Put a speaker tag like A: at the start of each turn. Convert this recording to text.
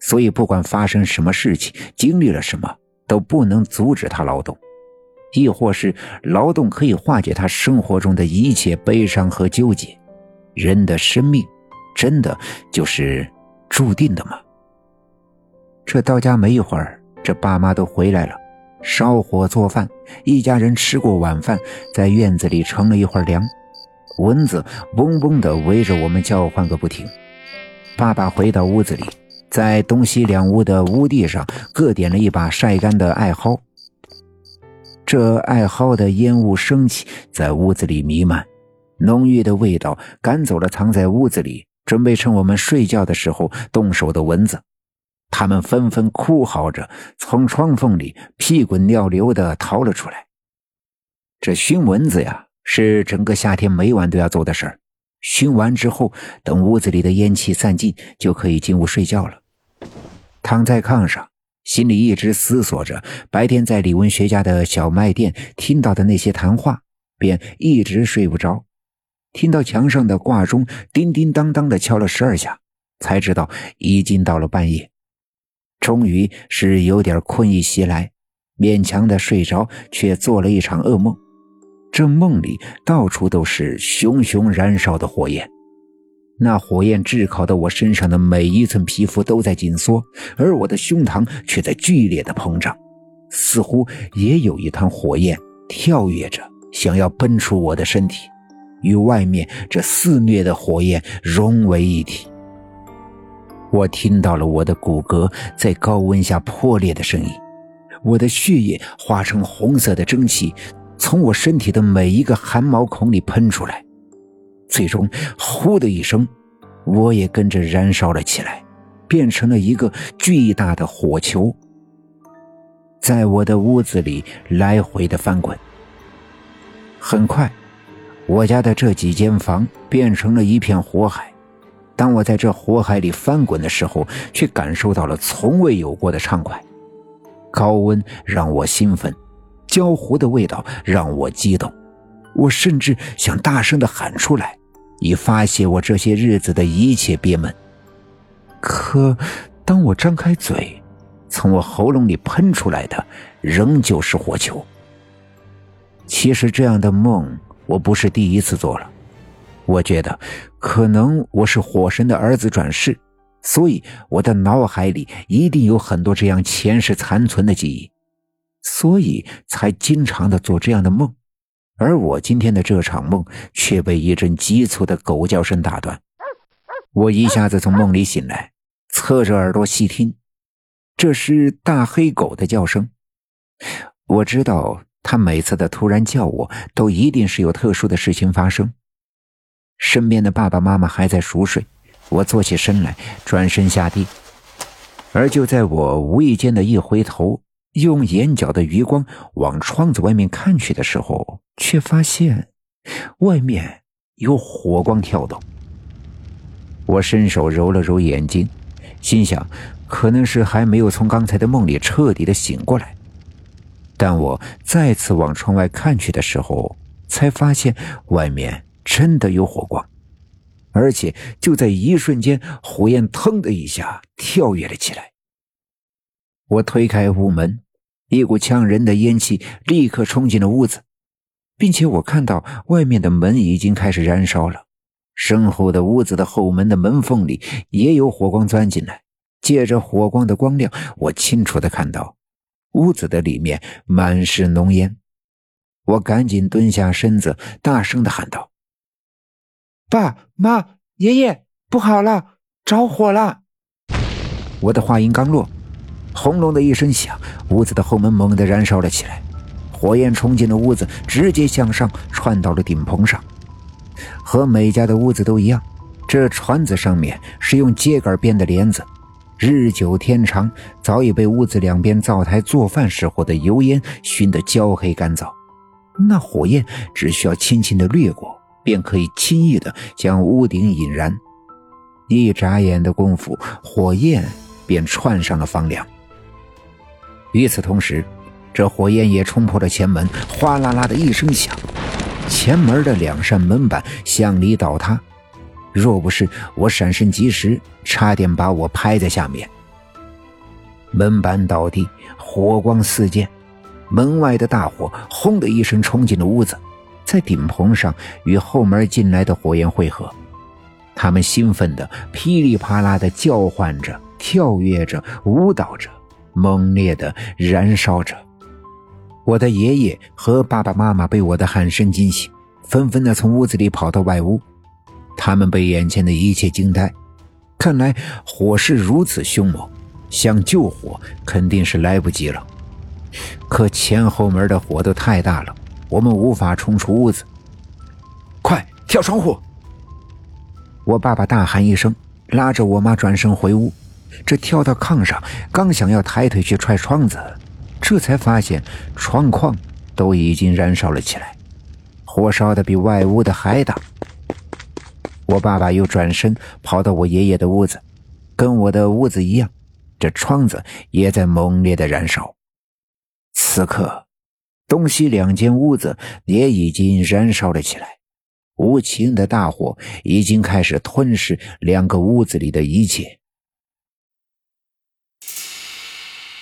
A: 所以不管发生什么事情，经历了什么，都不能阻止他劳动，亦或是劳动可以化解他生活中的一切悲伤和纠结。人的生命，真的就是注定的吗？这到家没一会儿，这爸妈都回来了，烧火做饭，一家人吃过晚饭，在院子里乘了一会儿凉。蚊子嗡嗡地围着我们叫唤个不停。爸爸回到屋子里，在东西两屋的屋地上各点了一把晒干的艾蒿。这艾蒿的烟雾升起，在屋子里弥漫，浓郁的味道赶走了藏在屋子里准备趁我们睡觉的时候动手的蚊子。他们纷纷哭嚎着从窗缝里屁滚尿流地逃了出来。这熏蚊子呀！是整个夏天每晚都要做的事儿。熏完之后，等屋子里的烟气散尽，就可以进屋睡觉了。躺在炕上，心里一直思索着白天在李文学家的小卖店听到的那些谈话，便一直睡不着。听到墙上的挂钟叮叮当当的敲了十二下，才知道已经到了半夜。终于是有点困意袭来，勉强的睡着，却做了一场噩梦。这梦里到处都是熊熊燃烧的火焰，那火焰炙烤的我身上的每一寸皮肤都在紧缩，而我的胸膛却在剧烈的膨胀，似乎也有一团火焰跳跃着，想要奔出我的身体，与外面这肆虐的火焰融为一体。我听到了我的骨骼在高温下破裂的声音，我的血液化成红色的蒸汽。从我身体的每一个汗毛孔里喷出来，最终“呼”的一声，我也跟着燃烧了起来，变成了一个巨大的火球，在我的屋子里来回的翻滚。很快，我家的这几间房变成了一片火海。当我在这火海里翻滚的时候，却感受到了从未有过的畅快。高温让我兴奋。焦糊的味道让我激动，我甚至想大声的喊出来，以发泄我这些日子的一切憋闷。可当我张开嘴，从我喉咙里喷出来的仍旧是火球。其实这样的梦我不是第一次做了，我觉得可能我是火神的儿子转世，所以我的脑海里一定有很多这样前世残存的记忆。所以才经常的做这样的梦，而我今天的这场梦却被一阵急促的狗叫声打断。我一下子从梦里醒来，侧着耳朵细听，这是大黑狗的叫声。我知道它每次的突然叫我都一定是有特殊的事情发生。身边的爸爸妈妈还在熟睡，我坐起身来，转身下地，而就在我无意间的一回头。用眼角的余光往窗子外面看去的时候，却发现外面有火光跳动。我伸手揉了揉眼睛，心想可能是还没有从刚才的梦里彻底的醒过来。但我再次往窗外看去的时候，才发现外面真的有火光，而且就在一瞬间，火焰腾的一下跳跃了起来。我推开屋门，一股呛人的烟气立刻冲进了屋子，并且我看到外面的门已经开始燃烧了，身后的屋子的后门的门缝里也有火光钻进来。借着火光的光亮，我清楚的看到屋子的里面满是浓烟。我赶紧蹲下身子，大声的喊道：“
B: 爸妈，爷爷，不好了，着火了！”
A: 我的话音刚落。轰隆的一声响，屋子的后门猛地燃烧了起来，火焰冲进了屋子，直接向上窜到了顶棚上。和每家的屋子都一样，这船子上面是用秸秆编的帘子，日久天长，早已被屋子两边灶台做饭时候的油烟熏得焦黑干燥。那火焰只需要轻轻的掠过，便可以轻易的将屋顶引燃。一眨眼的功夫，火焰便窜上了房梁。与此同时，这火焰也冲破了前门，哗啦啦的一声响，前门的两扇门板向里倒塌。若不是我闪身及时，差点把我拍在下面。门板倒地，火光四溅，门外的大火轰的一声冲进了屋子，在顶棚上与后门进来的火焰汇合。他们兴奋的噼里啪啦的叫唤着、跳跃着、舞蹈着，猛烈的燃烧着。我的爷爷和爸爸妈妈被我的喊声惊醒，纷纷的从屋子里跑到外屋。他们被眼前的一切惊呆，看来火势如此凶猛，想救火肯定是来不及了。可前后门的火都太大了，我们无法冲出屋子。
B: 快跳窗户！
A: 我爸爸大喊一声，拉着我妈转身回屋。这跳到炕上，刚想要抬腿去踹窗子，这才发现窗框都已经燃烧了起来，火烧的比外屋的还大。我爸爸又转身跑到我爷爷的屋子，跟我的屋子一样，这窗子也在猛烈的燃烧。此刻，东西两间屋子也已经燃烧了起来。无情的大火已经开始吞噬两个屋子里的一切。